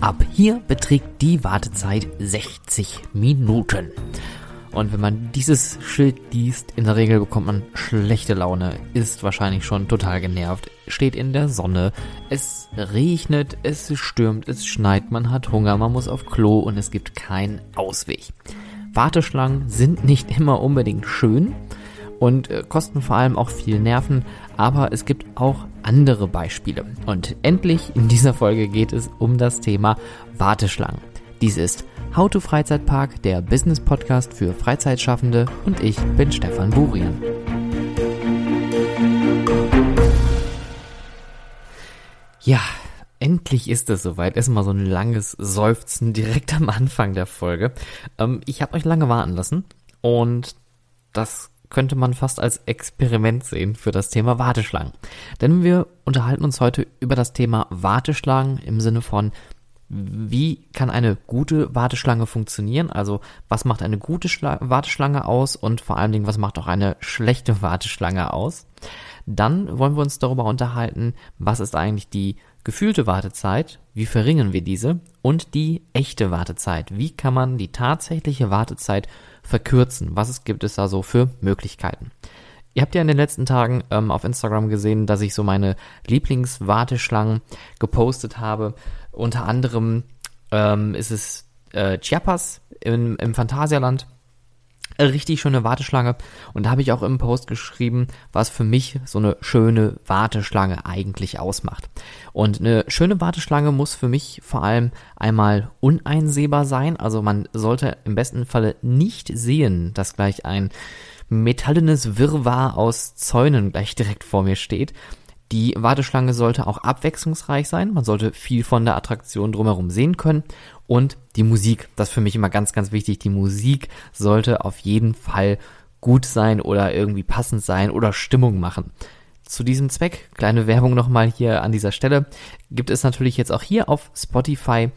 Ab hier beträgt die Wartezeit 60 Minuten. Und wenn man dieses Schild liest, in der Regel bekommt man schlechte Laune, ist wahrscheinlich schon total genervt, steht in der Sonne, es regnet, es stürmt, es schneit, man hat Hunger, man muss auf Klo und es gibt keinen Ausweg. Warteschlangen sind nicht immer unbedingt schön und äh, kosten vor allem auch viel Nerven, aber es gibt auch andere Beispiele. Und endlich in dieser Folge geht es um das Thema Warteschlangen. Dies ist How to Freizeitpark, der Business Podcast für Freizeitschaffende und ich bin Stefan Burian. Ja, endlich ist es soweit. Erstmal so ein langes Seufzen direkt am Anfang der Folge. Ähm, ich habe euch lange warten lassen und das könnte man fast als Experiment sehen für das Thema Warteschlangen. Denn wir unterhalten uns heute über das Thema Warteschlangen im Sinne von, wie kann eine gute Warteschlange funktionieren? Also was macht eine gute Schla Warteschlange aus und vor allen Dingen, was macht auch eine schlechte Warteschlange aus? Dann wollen wir uns darüber unterhalten, was ist eigentlich die gefühlte Wartezeit, wie verringern wir diese und die echte Wartezeit, wie kann man die tatsächliche Wartezeit verkürzen? Was gibt es da so für Möglichkeiten? Ihr habt ja in den letzten Tagen ähm, auf Instagram gesehen, dass ich so meine Lieblingswarteschlangen gepostet habe. Unter anderem ähm, ist es äh, Chiapas im, im Phantasialand richtig schöne Warteschlange. Und da habe ich auch im Post geschrieben, was für mich so eine schöne Warteschlange eigentlich ausmacht. Und eine schöne Warteschlange muss für mich vor allem einmal uneinsehbar sein. Also man sollte im besten Falle nicht sehen, dass gleich ein metallenes Wirrwarr aus Zäunen gleich direkt vor mir steht. Die Warteschlange sollte auch abwechslungsreich sein. Man sollte viel von der Attraktion drumherum sehen können. Und die Musik, das ist für mich immer ganz, ganz wichtig. Die Musik sollte auf jeden Fall gut sein oder irgendwie passend sein oder Stimmung machen. Zu diesem Zweck, kleine Werbung nochmal hier an dieser Stelle, gibt es natürlich jetzt auch hier auf Spotify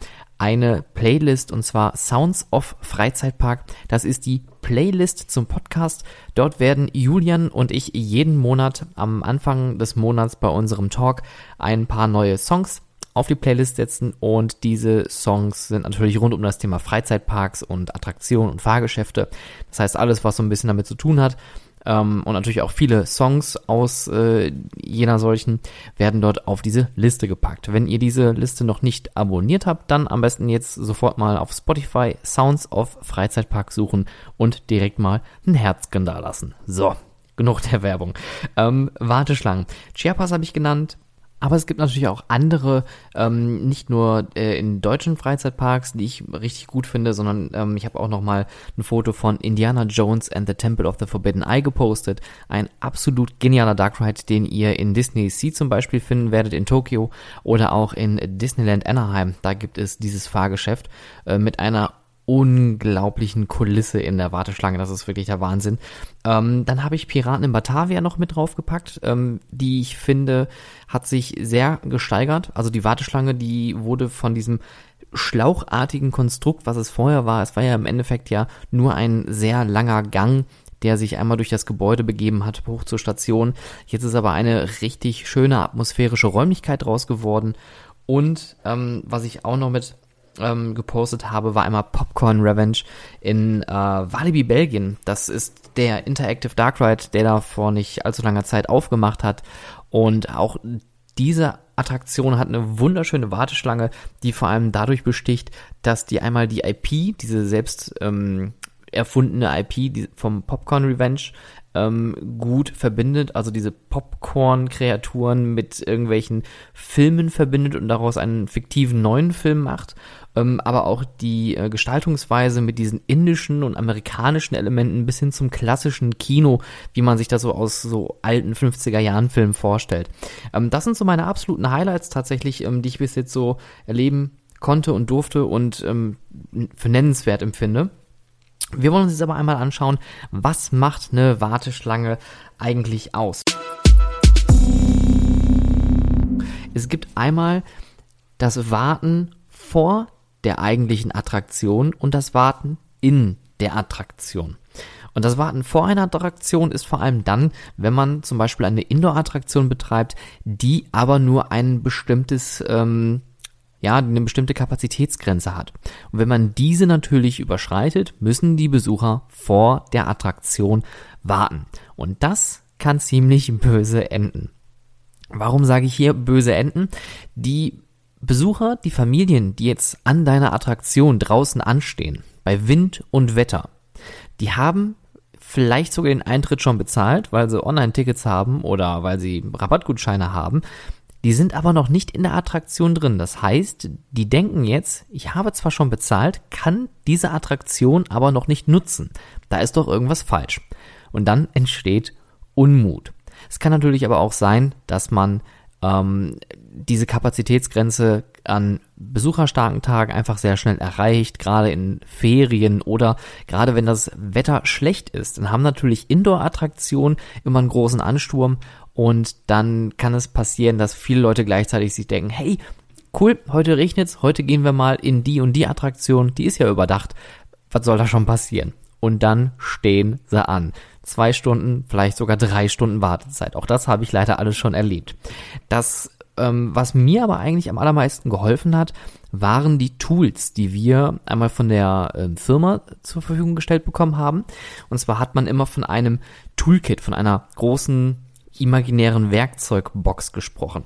eine Playlist und zwar Sounds of Freizeitpark. Das ist die Playlist zum Podcast. Dort werden Julian und ich jeden Monat am Anfang des Monats bei unserem Talk ein paar neue Songs auf die Playlist setzen und diese Songs sind natürlich rund um das Thema Freizeitparks und Attraktionen und Fahrgeschäfte. Das heißt alles, was so ein bisschen damit zu tun hat ähm, und natürlich auch viele Songs aus äh, jener solchen werden dort auf diese Liste gepackt. Wenn ihr diese Liste noch nicht abonniert habt, dann am besten jetzt sofort mal auf Spotify Sounds of Freizeitpark suchen und direkt mal ein Herzchen da lassen. So, genug der Werbung. Ähm, Warteschlangen. Chiapas habe ich genannt. Aber es gibt natürlich auch andere, ähm, nicht nur äh, in deutschen Freizeitparks, die ich richtig gut finde, sondern ähm, ich habe auch noch mal ein Foto von Indiana Jones and the Temple of the Forbidden Eye gepostet. Ein absolut genialer Dark Ride, den ihr in Disney Sea zum Beispiel finden werdet in Tokio oder auch in Disneyland Anaheim. Da gibt es dieses Fahrgeschäft äh, mit einer unglaublichen Kulisse in der Warteschlange. Das ist wirklich der Wahnsinn. Ähm, dann habe ich Piraten in Batavia noch mit draufgepackt, ähm, die ich finde, hat sich sehr gesteigert. Also die Warteschlange, die wurde von diesem schlauchartigen Konstrukt, was es vorher war. Es war ja im Endeffekt ja nur ein sehr langer Gang, der sich einmal durch das Gebäude begeben hat, hoch zur Station. Jetzt ist aber eine richtig schöne atmosphärische Räumlichkeit draus geworden. Und ähm, was ich auch noch mit ähm, gepostet habe, war einmal Popcorn Revenge in äh, Walibi, Belgien. Das ist der Interactive Dark Ride, der da vor nicht allzu langer Zeit aufgemacht hat. Und auch diese Attraktion hat eine wunderschöne Warteschlange, die vor allem dadurch besticht, dass die einmal die IP, diese selbst ähm, erfundene IP vom Popcorn Revenge ähm, gut verbindet, also diese Popcorn-Kreaturen mit irgendwelchen Filmen verbindet und daraus einen fiktiven neuen Film macht, ähm, aber auch die äh, Gestaltungsweise mit diesen indischen und amerikanischen Elementen bis hin zum klassischen Kino, wie man sich das so aus so alten 50er Jahren Filmen vorstellt. Ähm, das sind so meine absoluten Highlights tatsächlich, ähm, die ich bis jetzt so erleben konnte und durfte und ähm, für nennenswert empfinde. Wir wollen uns jetzt aber einmal anschauen, was macht eine Warteschlange eigentlich aus? Es gibt einmal das Warten vor der eigentlichen Attraktion und das Warten in der Attraktion. Und das Warten vor einer Attraktion ist vor allem dann, wenn man zum Beispiel eine Indoor-Attraktion betreibt, die aber nur ein bestimmtes ähm, ja, eine bestimmte Kapazitätsgrenze hat. Und wenn man diese natürlich überschreitet, müssen die Besucher vor der Attraktion warten. Und das kann ziemlich böse enden. Warum sage ich hier böse enden? Die Besucher, die Familien, die jetzt an deiner Attraktion draußen anstehen, bei Wind und Wetter, die haben vielleicht sogar den Eintritt schon bezahlt, weil sie Online-Tickets haben oder weil sie Rabattgutscheine haben. Die sind aber noch nicht in der Attraktion drin. Das heißt, die denken jetzt, ich habe zwar schon bezahlt, kann diese Attraktion aber noch nicht nutzen. Da ist doch irgendwas falsch. Und dann entsteht Unmut. Es kann natürlich aber auch sein, dass man ähm, diese Kapazitätsgrenze an besucherstarken Tagen einfach sehr schnell erreicht, gerade in Ferien oder gerade wenn das Wetter schlecht ist. Dann haben natürlich Indoor-Attraktionen immer einen großen Ansturm und dann kann es passieren, dass viele Leute gleichzeitig sich denken, hey, cool, heute regnet's, heute gehen wir mal in die und die Attraktion, die ist ja überdacht. Was soll da schon passieren? Und dann stehen sie an zwei Stunden, vielleicht sogar drei Stunden Wartezeit. Auch das habe ich leider alles schon erlebt. Das, ähm, was mir aber eigentlich am allermeisten geholfen hat, waren die Tools, die wir einmal von der äh, Firma zur Verfügung gestellt bekommen haben. Und zwar hat man immer von einem Toolkit, von einer großen imaginären Werkzeugbox gesprochen.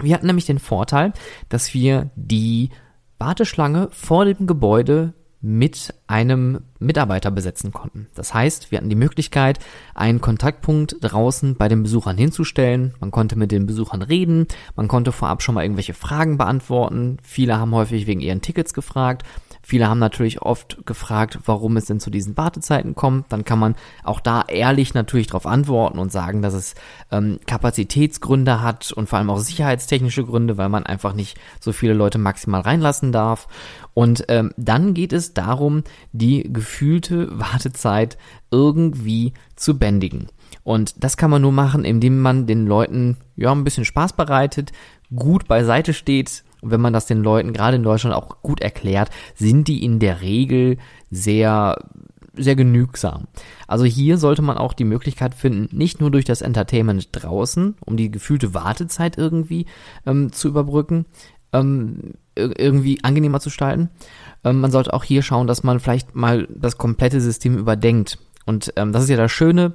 Wir hatten nämlich den Vorteil, dass wir die Warteschlange vor dem Gebäude mit einem Mitarbeiter besetzen konnten. Das heißt, wir hatten die Möglichkeit, einen Kontaktpunkt draußen bei den Besuchern hinzustellen. Man konnte mit den Besuchern reden, man konnte vorab schon mal irgendwelche Fragen beantworten. Viele haben häufig wegen ihren Tickets gefragt Viele haben natürlich oft gefragt, warum es denn zu diesen Wartezeiten kommt. Dann kann man auch da ehrlich natürlich darauf antworten und sagen, dass es ähm, Kapazitätsgründe hat und vor allem auch sicherheitstechnische Gründe, weil man einfach nicht so viele Leute maximal reinlassen darf. Und ähm, dann geht es darum, die gefühlte Wartezeit irgendwie zu bändigen. Und das kann man nur machen, indem man den Leuten ja ein bisschen Spaß bereitet, gut beiseite steht, und wenn man das den Leuten gerade in Deutschland auch gut erklärt, sind die in der Regel sehr sehr genügsam. Also hier sollte man auch die Möglichkeit finden, nicht nur durch das Entertainment draußen, um die gefühlte Wartezeit irgendwie ähm, zu überbrücken, ähm, irgendwie angenehmer zu gestalten. Ähm, man sollte auch hier schauen, dass man vielleicht mal das komplette System überdenkt. Und ähm, das ist ja das Schöne,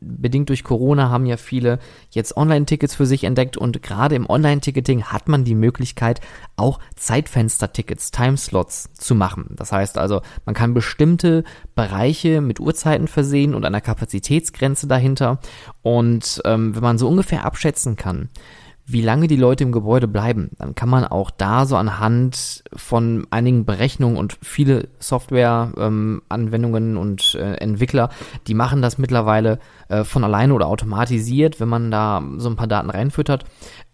bedingt durch Corona haben ja viele jetzt Online-Tickets für sich entdeckt und gerade im Online-Ticketing hat man die Möglichkeit, auch Zeitfenster-Tickets, Timeslots zu machen. Das heißt also, man kann bestimmte Bereiche mit Uhrzeiten versehen und einer Kapazitätsgrenze dahinter. Und ähm, wenn man so ungefähr abschätzen kann, wie lange die Leute im Gebäude bleiben. Dann kann man auch da so anhand von einigen Berechnungen und viele Software-Anwendungen ähm, und äh, Entwickler, die machen das mittlerweile äh, von alleine oder automatisiert, wenn man da so ein paar Daten reinfüttert,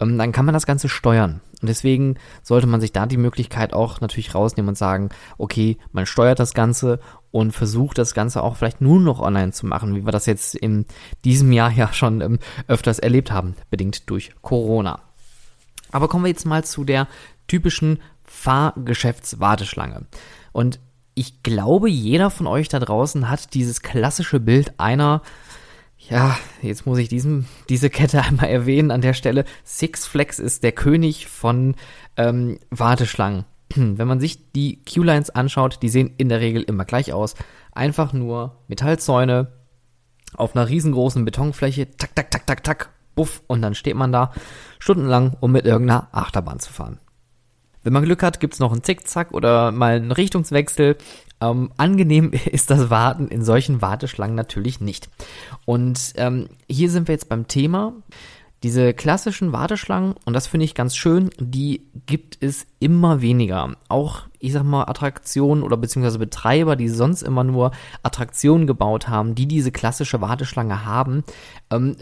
ähm, dann kann man das Ganze steuern. Und deswegen sollte man sich da die Möglichkeit auch natürlich rausnehmen und sagen, okay, man steuert das Ganze und versucht das Ganze auch vielleicht nur noch online zu machen, wie wir das jetzt in diesem Jahr ja schon ähm, öfters erlebt haben, bedingt durch Corona. Aber kommen wir jetzt mal zu der typischen Fahrgeschäftswarteschlange. Und ich glaube, jeder von euch da draußen hat dieses klassische Bild einer ja, jetzt muss ich diesem, diese Kette einmal erwähnen an der Stelle. Six Flags ist der König von ähm, Warteschlangen. Wenn man sich die Q-Lines anschaut, die sehen in der Regel immer gleich aus. Einfach nur Metallzäune auf einer riesengroßen Betonfläche, tak, tak, tak, tak, tak, buff, und dann steht man da stundenlang, um mit irgendeiner Achterbahn zu fahren. Wenn man Glück hat, gibt's noch einen Zickzack oder mal einen Richtungswechsel. Ähm, angenehm ist das Warten in solchen Warteschlangen natürlich nicht. Und ähm, hier sind wir jetzt beim Thema. Diese klassischen Warteschlangen, und das finde ich ganz schön, die gibt es immer weniger. Auch, ich sag mal, Attraktionen oder beziehungsweise Betreiber, die sonst immer nur Attraktionen gebaut haben, die diese klassische Warteschlange haben, ähm,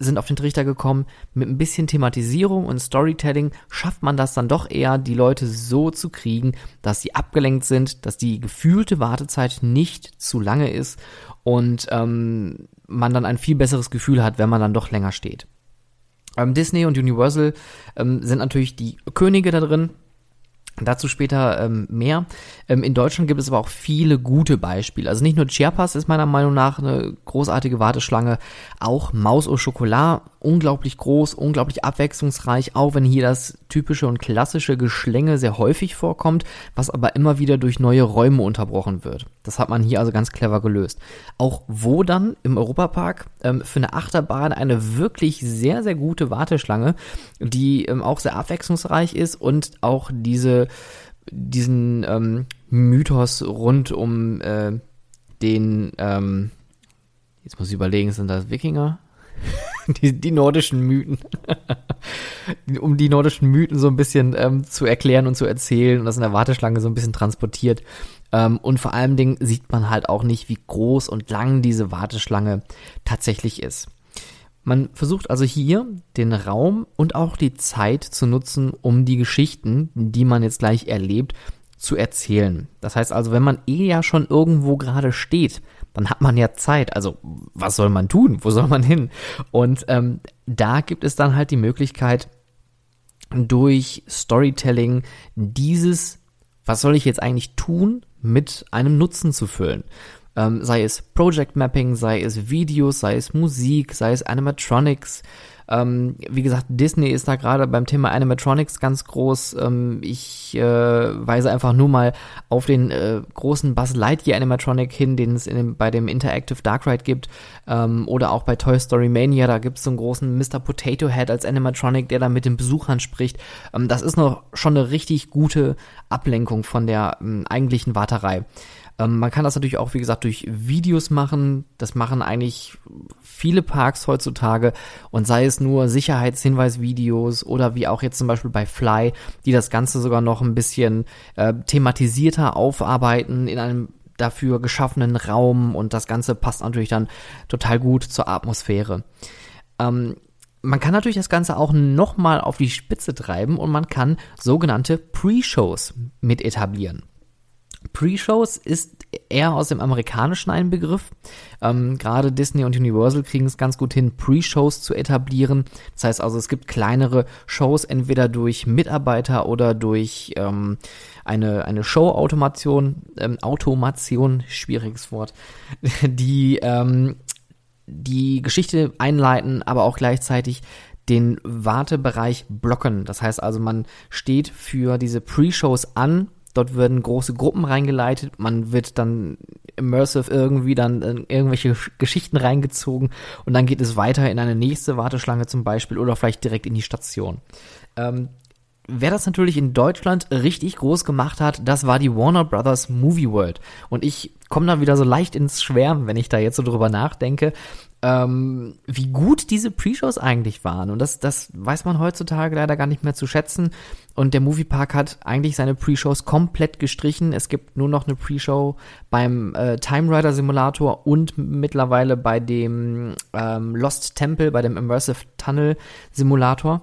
sind auf den Trichter gekommen, mit ein bisschen Thematisierung und Storytelling schafft man das dann doch eher, die Leute so zu kriegen, dass sie abgelenkt sind, dass die gefühlte Wartezeit nicht zu lange ist und ähm, man dann ein viel besseres Gefühl hat, wenn man dann doch länger steht. Ähm, Disney und Universal ähm, sind natürlich die Könige da drin. Dazu später ähm, mehr. Ähm, in Deutschland gibt es aber auch viele gute Beispiele. Also nicht nur Chiapas ist meiner Meinung nach eine großartige Warteschlange, auch Maus au Chocolat unglaublich groß, unglaublich abwechslungsreich, auch wenn hier das typische und klassische Geschlänge sehr häufig vorkommt, was aber immer wieder durch neue Räume unterbrochen wird. Das hat man hier also ganz clever gelöst. Auch wo dann im Europapark ähm, für eine Achterbahn eine wirklich sehr, sehr gute Warteschlange, die ähm, auch sehr abwechslungsreich ist und auch diese, diesen ähm, Mythos rund um äh, den, ähm, jetzt muss ich überlegen, sind das Wikinger? die, die nordischen Mythen. um die nordischen Mythen so ein bisschen ähm, zu erklären und zu erzählen und das in der Warteschlange so ein bisschen transportiert. Ähm, und vor allen Dingen sieht man halt auch nicht, wie groß und lang diese Warteschlange tatsächlich ist. Man versucht also hier den Raum und auch die Zeit zu nutzen, um die Geschichten, die man jetzt gleich erlebt, zu erzählen. Das heißt also, wenn man eh ja schon irgendwo gerade steht, dann hat man ja Zeit. Also was soll man tun? Wo soll man hin? Und ähm, da gibt es dann halt die Möglichkeit, durch Storytelling dieses, was soll ich jetzt eigentlich tun, mit einem Nutzen zu füllen. Ähm, sei es Project Mapping, sei es Videos, sei es Musik, sei es Animatronics, ähm, wie gesagt, Disney ist da gerade beim Thema Animatronics ganz groß. Ähm, ich äh, weise einfach nur mal auf den äh, großen Buzz Lightyear Animatronic hin, den es bei dem Interactive Dark Ride gibt. Ähm, oder auch bei Toy Story Mania, da gibt es so einen großen Mr. Potato Head als Animatronic, der da mit den Besuchern spricht. Ähm, das ist noch schon eine richtig gute Ablenkung von der ähm, eigentlichen Warterei. Ähm, man kann das natürlich auch, wie gesagt, durch Videos machen. Das machen eigentlich viele Parks heutzutage. Und sei es nur Sicherheitshinweisvideos oder wie auch jetzt zum Beispiel bei Fly, die das Ganze sogar noch ein bisschen äh, thematisierter aufarbeiten in einem dafür geschaffenen Raum. Und das Ganze passt natürlich dann total gut zur Atmosphäre. Ähm, man kann natürlich das Ganze auch nochmal auf die Spitze treiben und man kann sogenannte Pre-Shows mit etablieren. Pre-Shows ist eher aus dem Amerikanischen ein Begriff. Ähm, Gerade Disney und Universal kriegen es ganz gut hin, Pre-Shows zu etablieren. Das heißt also, es gibt kleinere Shows, entweder durch Mitarbeiter oder durch ähm, eine, eine Show-Automation, ähm, Automation, schwieriges Wort, die ähm, die Geschichte einleiten, aber auch gleichzeitig den Wartebereich blocken. Das heißt also, man steht für diese Pre-Shows an Dort werden große Gruppen reingeleitet, man wird dann immersive irgendwie dann in irgendwelche Geschichten reingezogen und dann geht es weiter in eine nächste Warteschlange zum Beispiel oder vielleicht direkt in die Station. Ähm, Wer das natürlich in Deutschland richtig groß gemacht hat, das war die Warner Brothers Movie World. Und ich komme da wieder so leicht ins Schwärmen, wenn ich da jetzt so drüber nachdenke, ähm, wie gut diese Pre-Shows eigentlich waren. Und das, das weiß man heutzutage leider gar nicht mehr zu schätzen. Und der Moviepark hat eigentlich seine Pre-Shows komplett gestrichen. Es gibt nur noch eine Pre-Show beim äh, Time Rider Simulator und mittlerweile bei dem ähm, Lost Temple, bei dem Immersive Tunnel Simulator.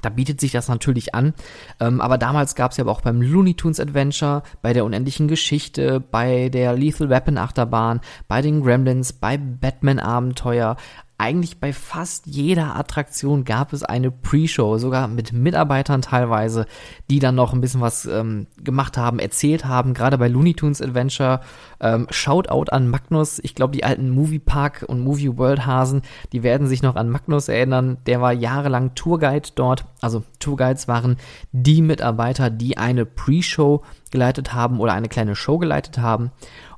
Da bietet sich das natürlich an. Ähm, aber damals gab es ja auch beim Looney Tunes Adventure, bei der unendlichen Geschichte, bei der Lethal Weapon Achterbahn, bei den Gremlins, bei Batman Abenteuer, eigentlich bei fast jeder Attraktion gab es eine Pre-Show, sogar mit Mitarbeitern teilweise, die dann noch ein bisschen was ähm, gemacht haben, erzählt haben. Gerade bei Looney Tunes Adventure. Ähm, Shoutout an Magnus. Ich glaube, die alten Movie Park und Movie World Hasen, die werden sich noch an Magnus erinnern. Der war jahrelang Tourguide dort. Also Tourguides waren die Mitarbeiter, die eine Pre-Show geleitet haben oder eine kleine Show geleitet haben.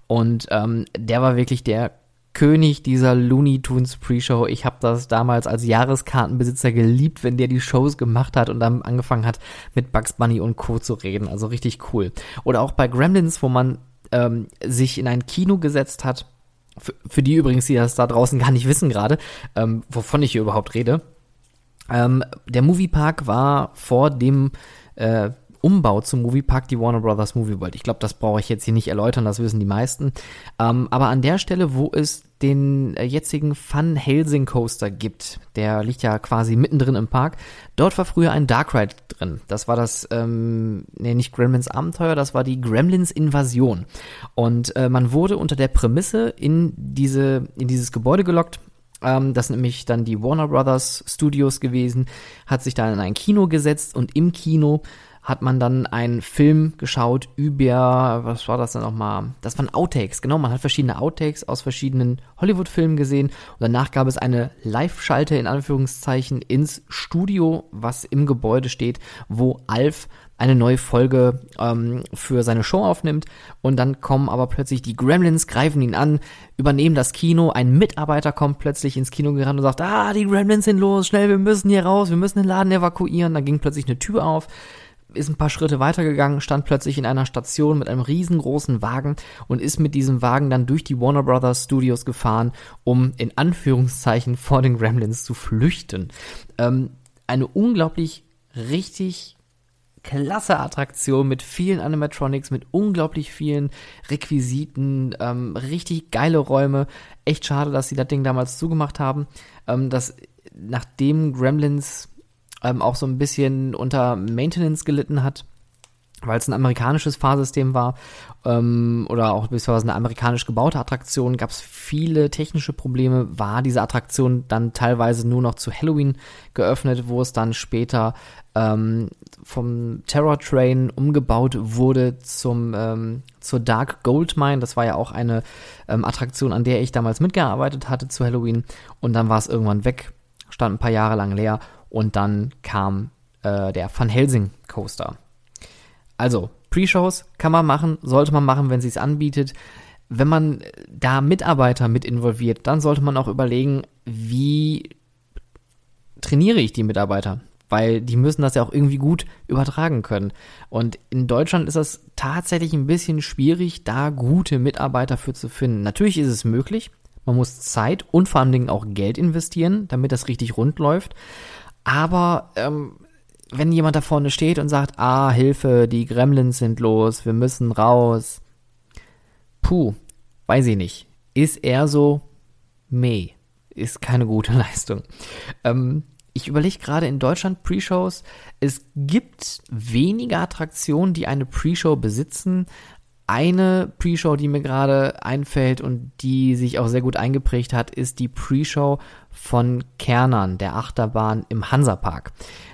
Und ähm, der war wirklich der König dieser Looney Tunes Pre-Show. Ich habe das damals als Jahreskartenbesitzer geliebt, wenn der die Shows gemacht hat und dann angefangen hat, mit Bugs Bunny und Co. zu reden. Also richtig cool. Oder auch bei Gremlins, wo man ähm, sich in ein Kino gesetzt hat. Für, für die übrigens, die das da draußen gar nicht wissen gerade, ähm, wovon ich hier überhaupt rede. Ähm, der Moviepark war vor dem äh, Umbau zum Moviepark die Warner Brothers Movie World. Ich glaube, das brauche ich jetzt hier nicht erläutern, das wissen die meisten. Ähm, aber an der Stelle, wo es den äh, jetzigen Fun Helsing Coaster gibt, der liegt ja quasi mittendrin im Park, dort war früher ein Dark Ride drin. Das war das, ähm, nee, nicht Gremlins Abenteuer, das war die Gremlins Invasion. Und äh, man wurde unter der Prämisse in diese, in dieses Gebäude gelockt, ähm, das sind nämlich dann die Warner Brothers Studios gewesen, hat sich da in ein Kino gesetzt und im Kino hat man dann einen Film geschaut über, was war das denn nochmal? Das waren Outtakes, genau. Man hat verschiedene Outtakes aus verschiedenen Hollywood-Filmen gesehen. Und danach gab es eine Live-Schalte in Anführungszeichen ins Studio, was im Gebäude steht, wo Alf eine neue Folge ähm, für seine Show aufnimmt. Und dann kommen aber plötzlich die Gremlins, greifen ihn an, übernehmen das Kino, ein Mitarbeiter kommt plötzlich ins Kino gerannt und sagt, ah, die Gremlins sind los, schnell, wir müssen hier raus, wir müssen den Laden evakuieren, dann ging plötzlich eine Tür auf, ist ein paar Schritte weitergegangen, stand plötzlich in einer Station mit einem riesengroßen Wagen und ist mit diesem Wagen dann durch die Warner Brothers Studios gefahren, um in Anführungszeichen vor den Gremlins zu flüchten. Ähm, eine unglaublich richtig klasse Attraktion mit vielen Animatronics, mit unglaublich vielen Requisiten, ähm, richtig geile Räume. Echt schade, dass sie das Ding damals zugemacht haben. Ähm, dass nachdem Gremlins ähm, auch so ein bisschen unter Maintenance gelitten hat, weil es ein amerikanisches Fahrsystem war ähm, oder auch beziehungsweise eine amerikanisch gebaute Attraktion, gab es viele technische Probleme, war diese Attraktion dann teilweise nur noch zu Halloween geöffnet, wo es dann später ähm, vom Terror Train umgebaut wurde zum ähm, zur Dark Gold Mine. Das war ja auch eine ähm, Attraktion, an der ich damals mitgearbeitet hatte zu Halloween. Und dann war es irgendwann weg, stand ein paar Jahre lang leer und dann kam äh, der Van Helsing Coaster. Also, Pre-Shows kann man machen, sollte man machen, wenn sie es anbietet. Wenn man da Mitarbeiter mit involviert, dann sollte man auch überlegen, wie trainiere ich die Mitarbeiter? Weil die müssen das ja auch irgendwie gut übertragen können. Und in Deutschland ist das tatsächlich ein bisschen schwierig, da gute Mitarbeiter für zu finden. Natürlich ist es möglich. Man muss Zeit und vor allen Dingen auch Geld investieren, damit das richtig rund läuft. Aber ähm, wenn jemand da vorne steht und sagt, ah, Hilfe, die Gremlins sind los, wir müssen raus. Puh, weiß ich nicht. Ist eher so, meh. Ist keine gute Leistung. Ähm, ich überlege gerade in Deutschland Pre-Shows. Es gibt wenige Attraktionen, die eine Pre-Show besitzen. Eine Pre-Show, die mir gerade einfällt und die sich auch sehr gut eingeprägt hat, ist die Pre-Show von Kernern, der Achterbahn im Hansapark.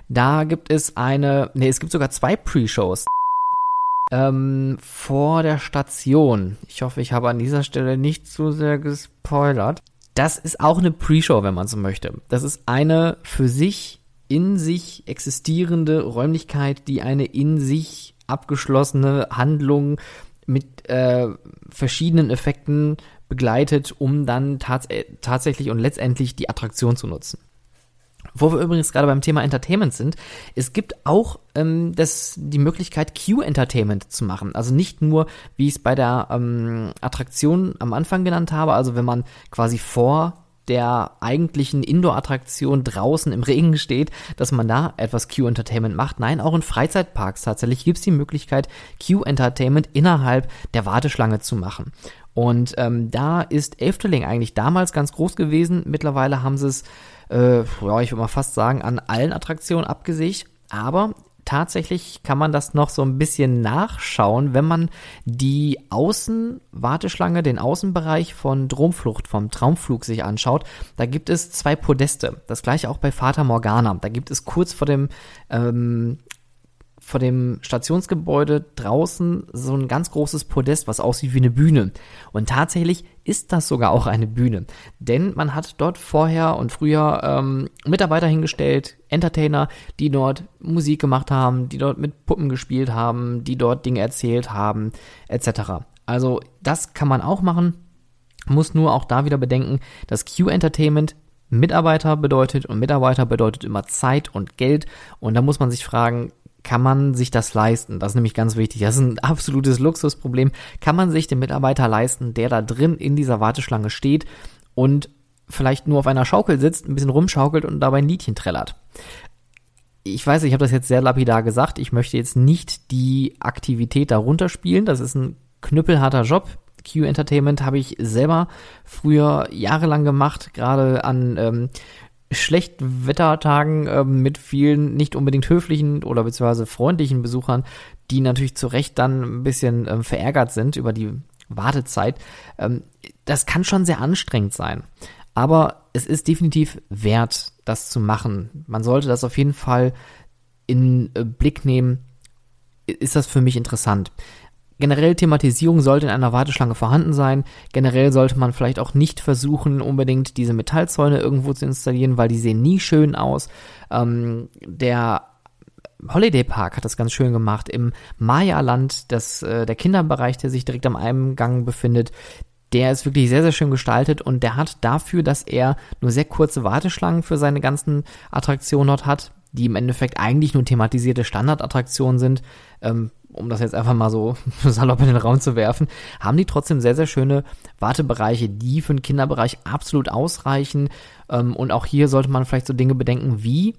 Da gibt es eine, nee, es gibt sogar zwei Pre-Shows. Ähm, vor der Station. Ich hoffe, ich habe an dieser Stelle nicht zu sehr gespoilert. Das ist auch eine Pre-Show, wenn man so möchte. Das ist eine für sich in sich existierende Räumlichkeit, die eine in sich abgeschlossene Handlung mit äh, verschiedenen Effekten begleitet, um dann tats tatsächlich und letztendlich die Attraktion zu nutzen. Wo wir übrigens gerade beim Thema Entertainment sind, es gibt auch ähm, das, die Möglichkeit, Q-Entertainment zu machen. Also nicht nur, wie ich es bei der ähm, Attraktion am Anfang genannt habe, also wenn man quasi vor der eigentlichen Indoor-Attraktion draußen im Regen steht, dass man da etwas Q-Entertainment macht. Nein, auch in Freizeitparks tatsächlich gibt es die Möglichkeit, Q-Entertainment innerhalb der Warteschlange zu machen. Und ähm, da ist Efteling eigentlich damals ganz groß gewesen. Mittlerweile haben sie es äh, ja, ich würde mal fast sagen, an allen Attraktionen abgesägt. Aber tatsächlich kann man das noch so ein bisschen nachschauen, wenn man die Außenwarteschlange, den Außenbereich von Dromflucht, vom Traumflug sich anschaut. Da gibt es zwei Podeste. Das gleiche auch bei Fata Morgana. Da gibt es kurz vor dem ähm, vor dem Stationsgebäude draußen so ein ganz großes Podest, was aussieht wie eine Bühne. Und tatsächlich ist das sogar auch eine Bühne. Denn man hat dort vorher und früher ähm, Mitarbeiter hingestellt, Entertainer, die dort Musik gemacht haben, die dort mit Puppen gespielt haben, die dort Dinge erzählt haben, etc. Also das kann man auch machen. Muss nur auch da wieder bedenken, dass Q-Entertainment Mitarbeiter bedeutet und Mitarbeiter bedeutet immer Zeit und Geld. Und da muss man sich fragen, kann man sich das leisten? Das ist nämlich ganz wichtig. Das ist ein absolutes Luxusproblem. Kann man sich den Mitarbeiter leisten, der da drin in dieser Warteschlange steht und vielleicht nur auf einer Schaukel sitzt, ein bisschen rumschaukelt und dabei ein Liedchen trällert? Ich weiß, ich habe das jetzt sehr lapidar gesagt. Ich möchte jetzt nicht die Aktivität darunter spielen. Das ist ein knüppelharter Job. Q Entertainment habe ich selber früher jahrelang gemacht, gerade an ähm, Schlechtwettertagen äh, mit vielen nicht unbedingt höflichen oder beziehungsweise freundlichen Besuchern, die natürlich zu Recht dann ein bisschen ähm, verärgert sind über die Wartezeit. Ähm, das kann schon sehr anstrengend sein. Aber es ist definitiv wert, das zu machen. Man sollte das auf jeden Fall in äh, Blick nehmen ist das für mich interessant. Generell Thematisierung sollte in einer Warteschlange vorhanden sein. Generell sollte man vielleicht auch nicht versuchen, unbedingt diese Metallzäune irgendwo zu installieren, weil die sehen nie schön aus. Ähm, der Holiday Park hat das ganz schön gemacht. Im Maya-Land, äh, der Kinderbereich, der sich direkt am Eingang befindet, der ist wirklich sehr, sehr schön gestaltet und der hat dafür, dass er nur sehr kurze Warteschlangen für seine ganzen Attraktionen dort hat, die im Endeffekt eigentlich nur thematisierte Standardattraktionen sind, ähm, um das jetzt einfach mal so salopp in den Raum zu werfen, haben die trotzdem sehr, sehr schöne Wartebereiche, die für den Kinderbereich absolut ausreichen. Ähm, und auch hier sollte man vielleicht so Dinge bedenken wie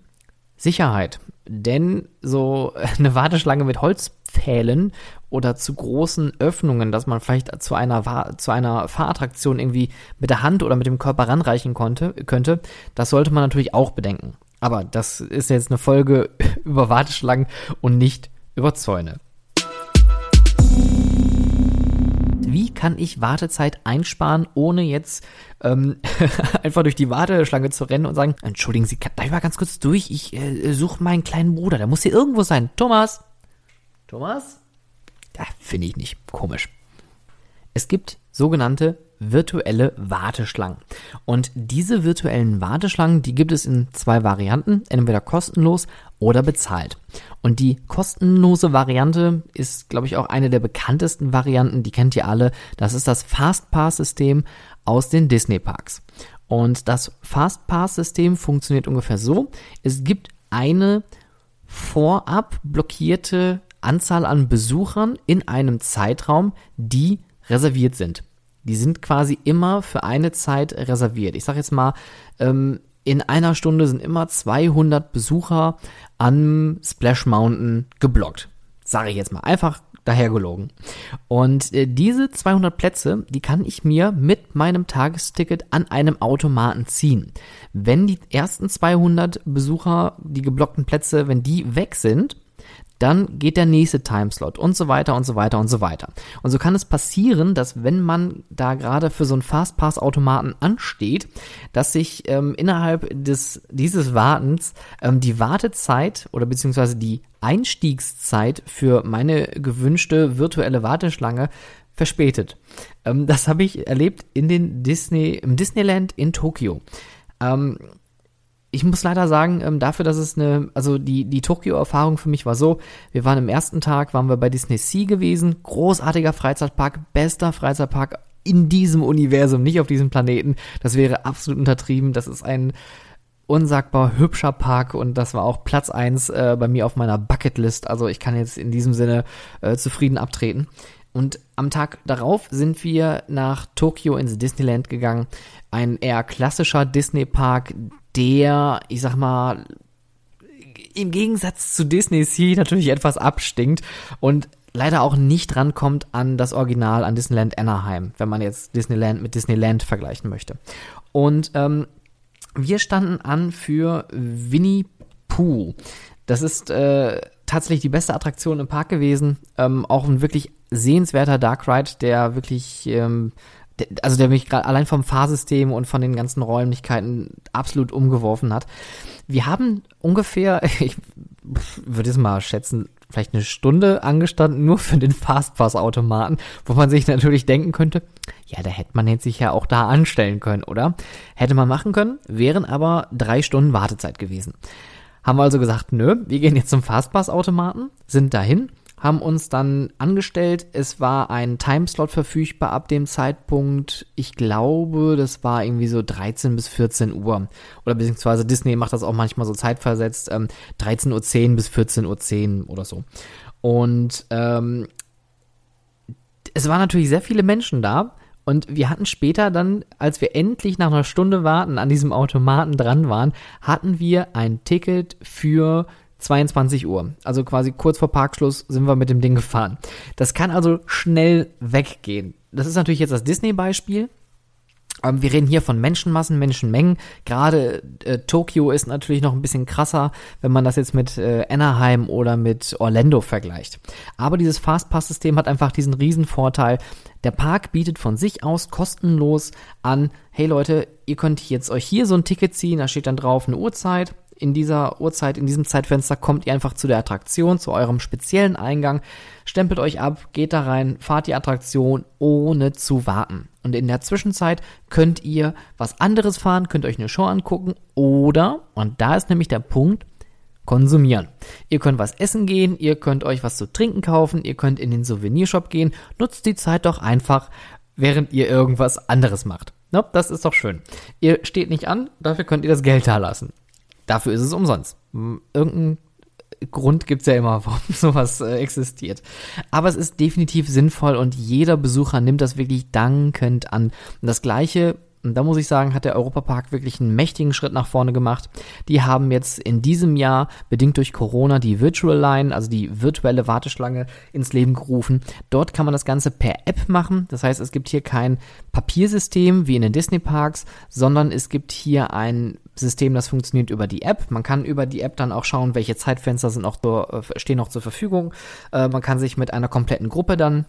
Sicherheit. Denn so eine Warteschlange mit Holzpfählen oder zu großen Öffnungen, dass man vielleicht zu einer, zu einer Fahrattraktion irgendwie mit der Hand oder mit dem Körper ranreichen konnte, könnte, das sollte man natürlich auch bedenken. Aber das ist jetzt eine Folge über Warteschlangen und nicht über Zäune. Wie kann ich Wartezeit einsparen, ohne jetzt ähm, einfach durch die Warteschlange zu rennen und sagen, entschuldigen Sie, darf ich mal ganz kurz durch? Ich äh, suche meinen kleinen Bruder, der muss hier irgendwo sein. Thomas? Thomas? Ja, finde ich nicht. Komisch. Es gibt sogenannte virtuelle Warteschlangen. Und diese virtuellen Warteschlangen, die gibt es in zwei Varianten, entweder kostenlos oder bezahlt. Und die kostenlose Variante ist, glaube ich, auch eine der bekanntesten Varianten, die kennt ihr alle. Das ist das Fastpass-System aus den Disney-Parks. Und das Fastpass-System funktioniert ungefähr so. Es gibt eine vorab blockierte Anzahl an Besuchern in einem Zeitraum, die reserviert sind. Die sind quasi immer für eine Zeit reserviert. Ich sage jetzt mal, ähm, in einer Stunde sind immer 200 Besucher am Splash Mountain geblockt. Sage ich jetzt mal einfach dahergelogen. Und äh, diese 200 Plätze, die kann ich mir mit meinem Tagesticket an einem Automaten ziehen. Wenn die ersten 200 Besucher, die geblockten Plätze, wenn die weg sind, dann geht der nächste Timeslot und so weiter und so weiter und so weiter. Und so kann es passieren, dass wenn man da gerade für so einen Fastpass-Automaten ansteht, dass sich ähm, innerhalb des, dieses Wartens ähm, die Wartezeit oder beziehungsweise die Einstiegszeit für meine gewünschte virtuelle Warteschlange verspätet. Ähm, das habe ich erlebt in den Disney, im Disneyland in Tokio. Ähm, ich muss leider sagen, ähm, dafür, dass es eine, also die, die Tokio-Erfahrung für mich war so, wir waren im ersten Tag, waren wir bei Disney Sea gewesen, großartiger Freizeitpark, bester Freizeitpark in diesem Universum, nicht auf diesem Planeten. Das wäre absolut untertrieben. Das ist ein unsagbar hübscher Park und das war auch Platz eins äh, bei mir auf meiner Bucketlist. Also ich kann jetzt in diesem Sinne äh, zufrieden abtreten. Und am Tag darauf sind wir nach Tokio ins Disneyland gegangen. Ein eher klassischer Disney-Park, der, ich sag mal, im Gegensatz zu Disney Sea natürlich etwas abstinkt und leider auch nicht rankommt an das Original, an Disneyland Anaheim, wenn man jetzt Disneyland mit Disneyland vergleichen möchte. Und ähm, wir standen an für Winnie Pooh. Das ist äh, tatsächlich die beste Attraktion im Park gewesen. Ähm, auch ein wirklich sehenswerter Dark Ride, der wirklich ähm, also der mich gerade allein vom Fahrsystem und von den ganzen Räumlichkeiten absolut umgeworfen hat. Wir haben ungefähr, ich würde es mal schätzen, vielleicht eine Stunde angestanden, nur für den Fastpass-Automaten, wo man sich natürlich denken könnte, ja, da hätte man jetzt sich ja auch da anstellen können, oder? Hätte man machen können, wären aber drei Stunden Wartezeit gewesen. Haben wir also gesagt, nö, wir gehen jetzt zum Fastpass-Automaten, sind dahin haben uns dann angestellt. Es war ein Timeslot verfügbar ab dem Zeitpunkt, ich glaube, das war irgendwie so 13 bis 14 Uhr. Oder beziehungsweise Disney macht das auch manchmal so zeitversetzt, ähm, 13.10 Uhr bis 14.10 Uhr oder so. Und ähm, es waren natürlich sehr viele Menschen da. Und wir hatten später dann, als wir endlich nach einer Stunde warten an diesem Automaten dran waren, hatten wir ein Ticket für 22 Uhr. Also quasi kurz vor Parkschluss sind wir mit dem Ding gefahren. Das kann also schnell weggehen. Das ist natürlich jetzt das Disney-Beispiel. Ähm, wir reden hier von Menschenmassen, Menschenmengen. Gerade äh, Tokio ist natürlich noch ein bisschen krasser, wenn man das jetzt mit äh, Anaheim oder mit Orlando vergleicht. Aber dieses Fastpass-System hat einfach diesen riesen Vorteil. Der Park bietet von sich aus kostenlos an, hey Leute, ihr könnt jetzt euch hier so ein Ticket ziehen, da steht dann drauf eine Uhrzeit in dieser Uhrzeit, in diesem Zeitfenster kommt ihr einfach zu der Attraktion, zu eurem speziellen Eingang, stempelt euch ab, geht da rein, fahrt die Attraktion, ohne zu warten. Und in der Zwischenzeit könnt ihr was anderes fahren, könnt euch eine Show angucken oder, und da ist nämlich der Punkt, konsumieren. Ihr könnt was essen gehen, ihr könnt euch was zu trinken kaufen, ihr könnt in den Souvenirshop gehen, nutzt die Zeit doch einfach, während ihr irgendwas anderes macht. No, das ist doch schön. Ihr steht nicht an, dafür könnt ihr das Geld da lassen. Dafür ist es umsonst. Irgendein Grund gibt's ja immer, warum sowas äh, existiert. Aber es ist definitiv sinnvoll und jeder Besucher nimmt das wirklich dankend an. Und das gleiche und da muss ich sagen, hat der Europapark wirklich einen mächtigen Schritt nach vorne gemacht. Die haben jetzt in diesem Jahr, bedingt durch Corona, die Virtual Line, also die virtuelle Warteschlange, ins Leben gerufen. Dort kann man das Ganze per App machen. Das heißt, es gibt hier kein Papiersystem wie in den Disney-Parks, sondern es gibt hier ein System, das funktioniert über die App. Man kann über die App dann auch schauen, welche Zeitfenster sind noch, äh, stehen noch zur Verfügung. Äh, man kann sich mit einer kompletten Gruppe dann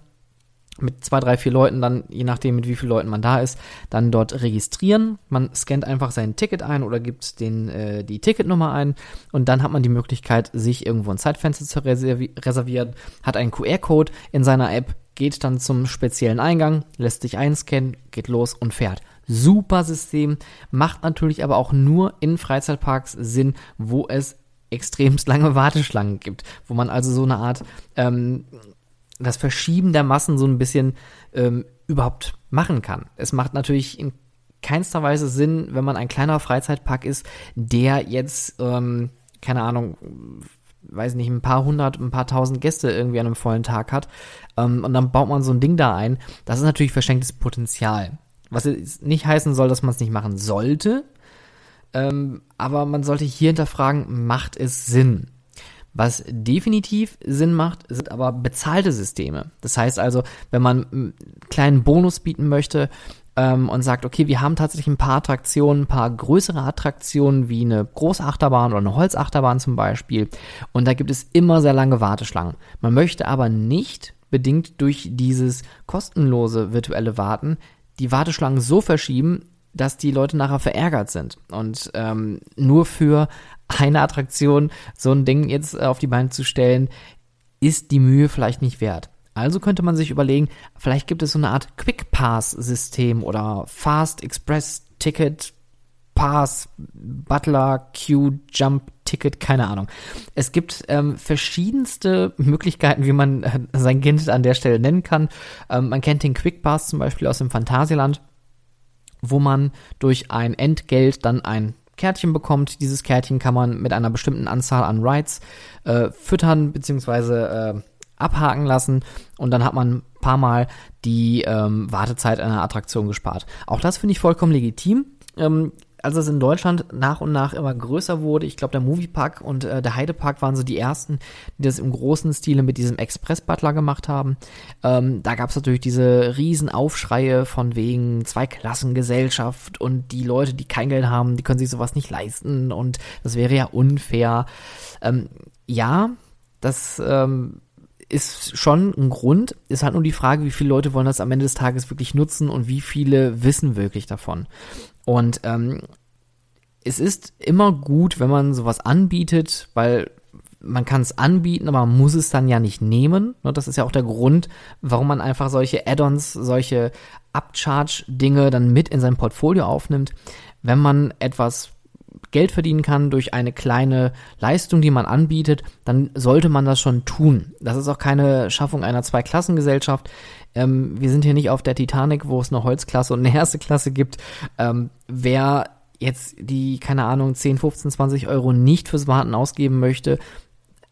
mit zwei, drei, vier Leuten dann, je nachdem mit wie vielen Leuten man da ist, dann dort registrieren. Man scannt einfach sein Ticket ein oder gibt den, äh, die Ticketnummer ein und dann hat man die Möglichkeit, sich irgendwo ein Zeitfenster zu reservi reservieren, hat einen QR-Code in seiner App, geht dann zum speziellen Eingang, lässt sich einscannen, geht los und fährt. Super System, macht natürlich aber auch nur in Freizeitparks Sinn, wo es extremst lange Warteschlangen gibt, wo man also so eine Art ähm, das Verschieben der Massen so ein bisschen ähm, überhaupt machen kann. Es macht natürlich in keinster Weise Sinn, wenn man ein kleiner Freizeitpark ist, der jetzt, ähm, keine Ahnung, weiß nicht, ein paar hundert, ein paar tausend Gäste irgendwie an einem vollen Tag hat. Ähm, und dann baut man so ein Ding da ein. Das ist natürlich verschenktes Potenzial. Was nicht heißen soll, dass man es nicht machen sollte. Ähm, aber man sollte hier hinterfragen, macht es Sinn? Was definitiv Sinn macht, sind aber bezahlte Systeme. Das heißt also, wenn man einen kleinen Bonus bieten möchte ähm, und sagt, okay, wir haben tatsächlich ein paar Attraktionen, ein paar größere Attraktionen wie eine große Achterbahn oder eine Holzachterbahn zum Beispiel. Und da gibt es immer sehr lange Warteschlangen. Man möchte aber nicht bedingt durch dieses kostenlose virtuelle Warten die Warteschlangen so verschieben, dass die Leute nachher verärgert sind und ähm, nur für eine Attraktion so ein Ding jetzt auf die Beine zu stellen, ist die Mühe vielleicht nicht wert. Also könnte man sich überlegen, vielleicht gibt es so eine Art Quick Pass System oder Fast Express Ticket Pass, Butler, Q, Jump, Ticket, keine Ahnung. Es gibt ähm, verschiedenste Möglichkeiten, wie man äh, sein Kind an der Stelle nennen kann. Ähm, man kennt den Quick Pass zum Beispiel aus dem Phantasialand wo man durch ein Entgelt dann ein Kärtchen bekommt. Dieses Kärtchen kann man mit einer bestimmten Anzahl an Rides äh, füttern bzw. Äh, abhaken lassen und dann hat man ein paar Mal die ähm, Wartezeit einer Attraktion gespart. Auch das finde ich vollkommen legitim. Ähm, als es in Deutschland nach und nach immer größer wurde, ich glaube, der Moviepark und äh, der Heidepark waren so die ersten, die das im großen Stile mit diesem Express-Butler gemacht haben. Ähm, da gab es natürlich diese riesen Aufschreie von wegen Zweiklassengesellschaft und die Leute, die kein Geld haben, die können sich sowas nicht leisten und das wäre ja unfair. Ähm, ja, das ähm, ist schon ein Grund. Ist halt nur die Frage, wie viele Leute wollen das am Ende des Tages wirklich nutzen und wie viele wissen wirklich davon. Und ähm, es ist immer gut, wenn man sowas anbietet, weil man kann es anbieten, aber man muss es dann ja nicht nehmen. Ne, das ist ja auch der Grund, warum man einfach solche Add-ons, solche Upcharge-Dinge dann mit in sein Portfolio aufnimmt. Wenn man etwas Geld verdienen kann durch eine kleine Leistung, die man anbietet, dann sollte man das schon tun. Das ist auch keine Schaffung einer Zweiklassengesellschaft. Ähm, wir sind hier nicht auf der Titanic, wo es eine Holzklasse und eine erste Klasse gibt. Ähm, wer jetzt die, keine Ahnung, 10, 15, 20 Euro nicht fürs Warten ausgeben möchte,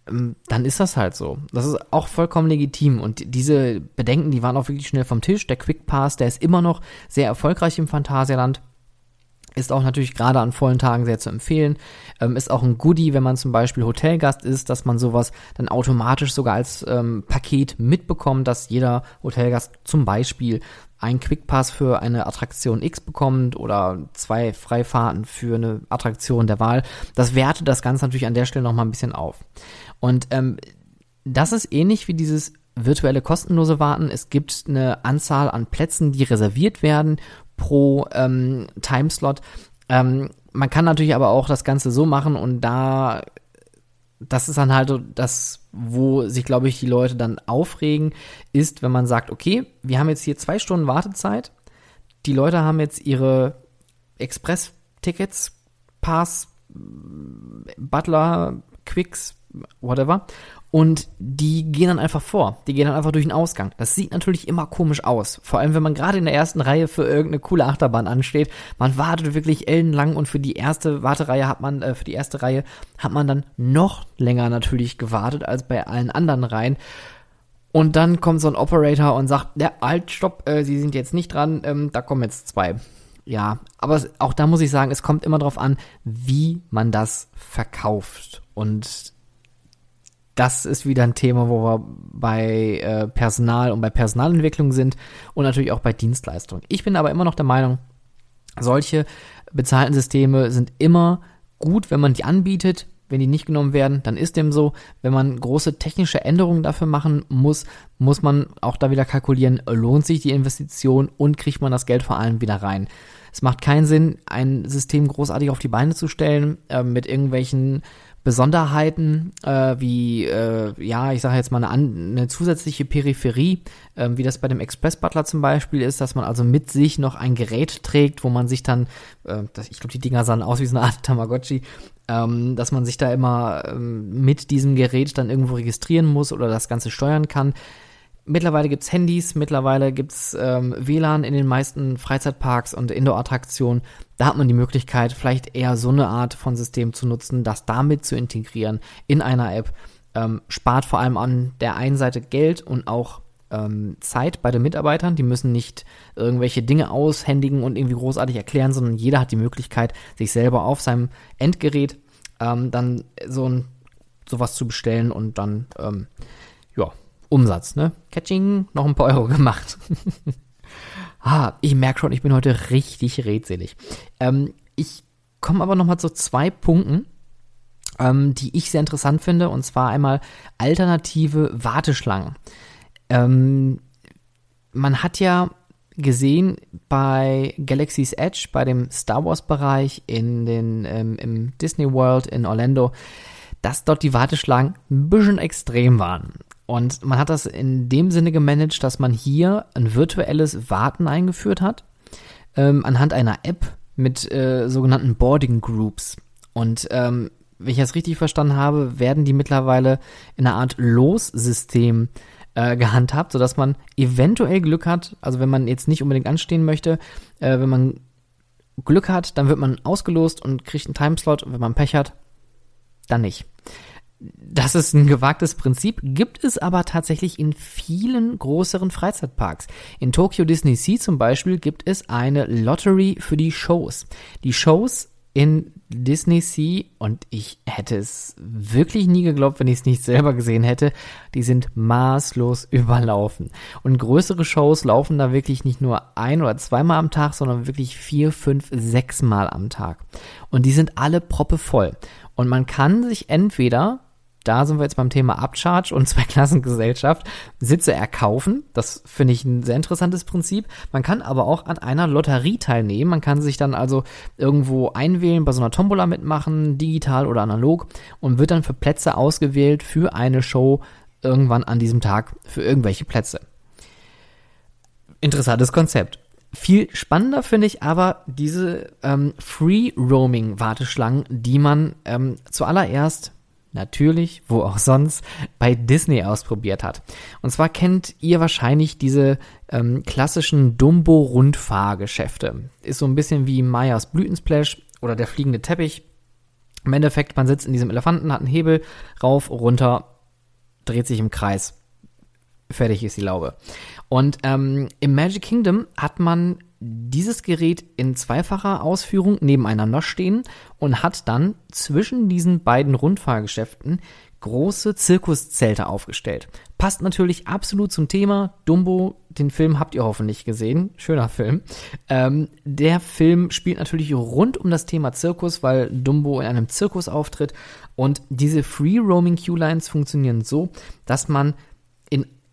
ähm, dann ist das halt so. Das ist auch vollkommen legitim. Und diese Bedenken, die waren auch wirklich schnell vom Tisch. Der Quick Pass, der ist immer noch sehr erfolgreich im Phantasialand. Ist auch natürlich gerade an vollen Tagen sehr zu empfehlen. Ähm, ist auch ein Goodie, wenn man zum Beispiel Hotelgast ist, dass man sowas dann automatisch sogar als ähm, Paket mitbekommt, dass jeder Hotelgast zum Beispiel einen Quickpass für eine Attraktion X bekommt oder zwei Freifahrten für eine Attraktion der Wahl. Das wertet das Ganze natürlich an der Stelle nochmal ein bisschen auf. Und ähm, das ist ähnlich wie dieses virtuelle kostenlose Warten. Es gibt eine Anzahl an Plätzen, die reserviert werden pro ähm, Timeslot. Ähm, man kann natürlich aber auch das Ganze so machen und da, das ist dann halt das, wo sich, glaube ich, die Leute dann aufregen, ist, wenn man sagt, okay, wir haben jetzt hier zwei Stunden Wartezeit, die Leute haben jetzt ihre Express-Tickets, Pass, Butler, Quicks, whatever. Und die gehen dann einfach vor. Die gehen dann einfach durch den Ausgang. Das sieht natürlich immer komisch aus. Vor allem, wenn man gerade in der ersten Reihe für irgendeine coole Achterbahn ansteht. Man wartet wirklich ellenlang und für die erste Wartereihe hat man, äh, für die erste Reihe hat man dann noch länger natürlich gewartet als bei allen anderen Reihen. Und dann kommt so ein Operator und sagt, ja, halt, stopp, äh, Sie sind jetzt nicht dran, ähm, da kommen jetzt zwei. Ja, aber auch da muss ich sagen, es kommt immer darauf an, wie man das verkauft. Und das ist wieder ein Thema, wo wir bei äh, Personal und bei Personalentwicklung sind und natürlich auch bei Dienstleistungen. Ich bin aber immer noch der Meinung, solche bezahlten Systeme sind immer gut, wenn man die anbietet. Wenn die nicht genommen werden, dann ist dem so. Wenn man große technische Änderungen dafür machen muss, muss man auch da wieder kalkulieren, lohnt sich die Investition und kriegt man das Geld vor allem wieder rein. Es macht keinen Sinn, ein System großartig auf die Beine zu stellen, äh, mit irgendwelchen Besonderheiten, äh, wie, äh, ja, ich sage jetzt mal eine, eine zusätzliche Peripherie, äh, wie das bei dem Express Butler zum Beispiel ist, dass man also mit sich noch ein Gerät trägt, wo man sich dann, äh, das, ich glaube, die Dinger sahen aus wie so eine Art Tamagotchi, ähm, dass man sich da immer ähm, mit diesem Gerät dann irgendwo registrieren muss oder das Ganze steuern kann. Mittlerweile gibt's Handys, mittlerweile gibt's ähm, WLAN in den meisten Freizeitparks und Indoor-Attraktionen. Da hat man die Möglichkeit, vielleicht eher so eine Art von System zu nutzen, das damit zu integrieren in einer App. Ähm, spart vor allem an der einen Seite Geld und auch ähm, Zeit bei den Mitarbeitern. Die müssen nicht irgendwelche Dinge aushändigen und irgendwie großartig erklären, sondern jeder hat die Möglichkeit, sich selber auf seinem Endgerät ähm, dann so ein sowas zu bestellen und dann ähm, ja Umsatz, ne? Catching, noch ein paar Euro gemacht. ah, ich merke schon, ich bin heute richtig redselig. Ähm, ich komme aber noch mal zu zwei Punkten, ähm, die ich sehr interessant finde, und zwar einmal alternative Warteschlangen. Ähm, man hat ja gesehen bei Galaxy's Edge, bei dem Star Wars Bereich in den, ähm, im Disney World in Orlando, dass dort die Warteschlangen ein bisschen extrem waren. Und man hat das in dem Sinne gemanagt, dass man hier ein virtuelles Warten eingeführt hat, ähm, anhand einer App mit äh, sogenannten Boarding Groups. Und ähm, wenn ich das richtig verstanden habe, werden die mittlerweile in einer Art Lossystem äh, gehandhabt, sodass man eventuell Glück hat, also wenn man jetzt nicht unbedingt anstehen möchte, äh, wenn man Glück hat, dann wird man ausgelost und kriegt einen Timeslot und wenn man Pech hat, dann nicht. Das ist ein gewagtes Prinzip, gibt es aber tatsächlich in vielen größeren Freizeitparks. In Tokyo Disney Sea zum Beispiel gibt es eine Lottery für die Shows. Die Shows in Disney Sea, und ich hätte es wirklich nie geglaubt, wenn ich es nicht selber gesehen hätte, die sind maßlos überlaufen. Und größere Shows laufen da wirklich nicht nur ein oder zweimal am Tag, sondern wirklich vier, fünf, sechs Mal am Tag. Und die sind alle proppevoll. Und man kann sich entweder da sind wir jetzt beim Thema Upcharge und Zweiklassengesellschaft, Sitze erkaufen. Das finde ich ein sehr interessantes Prinzip. Man kann aber auch an einer Lotterie teilnehmen. Man kann sich dann also irgendwo einwählen, bei so einer Tombola mitmachen, digital oder analog und wird dann für Plätze ausgewählt für eine Show irgendwann an diesem Tag für irgendwelche Plätze. Interessantes Konzept. Viel spannender finde ich aber diese ähm, Free-Roaming-Warteschlangen, die man ähm, zuallererst natürlich, wo auch sonst, bei Disney ausprobiert hat. Und zwar kennt ihr wahrscheinlich diese ähm, klassischen Dumbo-Rundfahrgeschäfte. Ist so ein bisschen wie Mayas Blütensplash oder der fliegende Teppich. Im Endeffekt, man sitzt in diesem Elefanten, hat einen Hebel, rauf, runter, dreht sich im Kreis. Fertig ist die Laube. Und ähm, im Magic Kingdom hat man dieses Gerät in zweifacher Ausführung nebeneinander stehen und hat dann zwischen diesen beiden Rundfahrgeschäften große Zirkuszelte aufgestellt. Passt natürlich absolut zum Thema. Dumbo, den Film habt ihr hoffentlich gesehen. Schöner Film. Ähm, der Film spielt natürlich rund um das Thema Zirkus, weil Dumbo in einem Zirkus auftritt. Und diese Free Roaming Queue Lines funktionieren so, dass man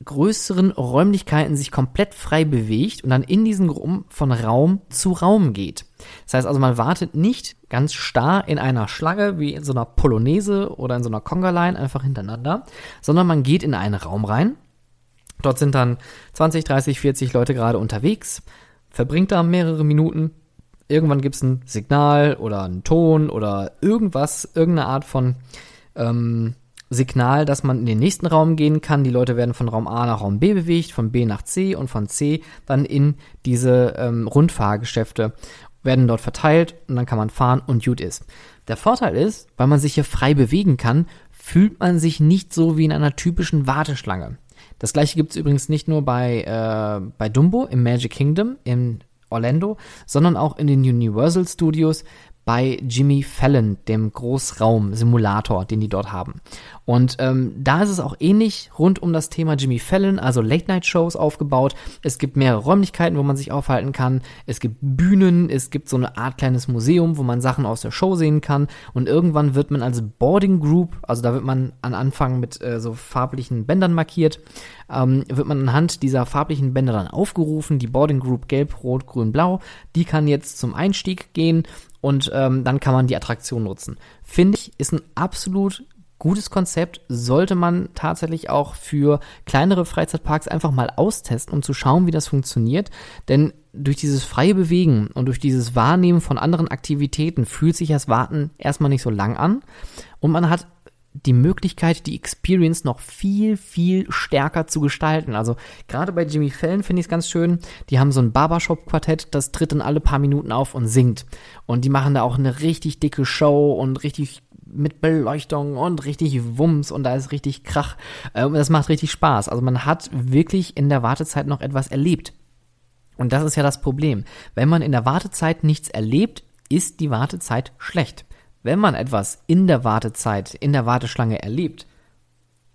größeren Räumlichkeiten sich komplett frei bewegt und dann in diesen Raum von Raum zu Raum geht. Das heißt also, man wartet nicht ganz starr in einer Schlange wie in so einer Polonaise oder in so einer Conga-Line einfach hintereinander, sondern man geht in einen Raum rein. Dort sind dann 20, 30, 40 Leute gerade unterwegs, verbringt da mehrere Minuten. Irgendwann gibt es ein Signal oder einen Ton oder irgendwas, irgendeine Art von ähm, Signal, dass man in den nächsten Raum gehen kann. Die Leute werden von Raum A nach Raum B bewegt, von B nach C und von C dann in diese ähm, Rundfahrgeschäfte, werden dort verteilt und dann kann man fahren und gut ist. Der Vorteil ist, weil man sich hier frei bewegen kann, fühlt man sich nicht so wie in einer typischen Warteschlange. Das gleiche gibt es übrigens nicht nur bei, äh, bei Dumbo im Magic Kingdom in Orlando, sondern auch in den Universal Studios bei Jimmy Fallon, dem Großraum-Simulator, den die dort haben. Und ähm, da ist es auch ähnlich rund um das Thema Jimmy Fallon, also Late-Night-Shows aufgebaut. Es gibt mehrere Räumlichkeiten, wo man sich aufhalten kann. Es gibt Bühnen, es gibt so eine Art kleines Museum, wo man Sachen aus der Show sehen kann. Und irgendwann wird man als Boarding Group, also da wird man an Anfang mit äh, so farblichen Bändern markiert, ähm, wird man anhand dieser farblichen Bänder dann aufgerufen. Die Boarding Group Gelb, Rot, Grün, Blau, die kann jetzt zum Einstieg gehen und ähm, dann kann man die Attraktion nutzen. Finde ich, ist ein absolut gutes Konzept, sollte man tatsächlich auch für kleinere Freizeitparks einfach mal austesten, um zu schauen, wie das funktioniert. Denn durch dieses freie Bewegen und durch dieses Wahrnehmen von anderen Aktivitäten fühlt sich das Warten erstmal nicht so lang an. Und man hat die Möglichkeit, die Experience noch viel, viel stärker zu gestalten. Also gerade bei Jimmy Fallon finde ich es ganz schön. Die haben so ein Barbershop-Quartett, das tritt dann alle paar Minuten auf und singt. Und die machen da auch eine richtig dicke Show und richtig mit Beleuchtung und richtig Wumms und da ist richtig Krach. Ähm, das macht richtig Spaß. Also man hat wirklich in der Wartezeit noch etwas erlebt. Und das ist ja das Problem. Wenn man in der Wartezeit nichts erlebt, ist die Wartezeit schlecht wenn man etwas in der Wartezeit, in der Warteschlange erlebt,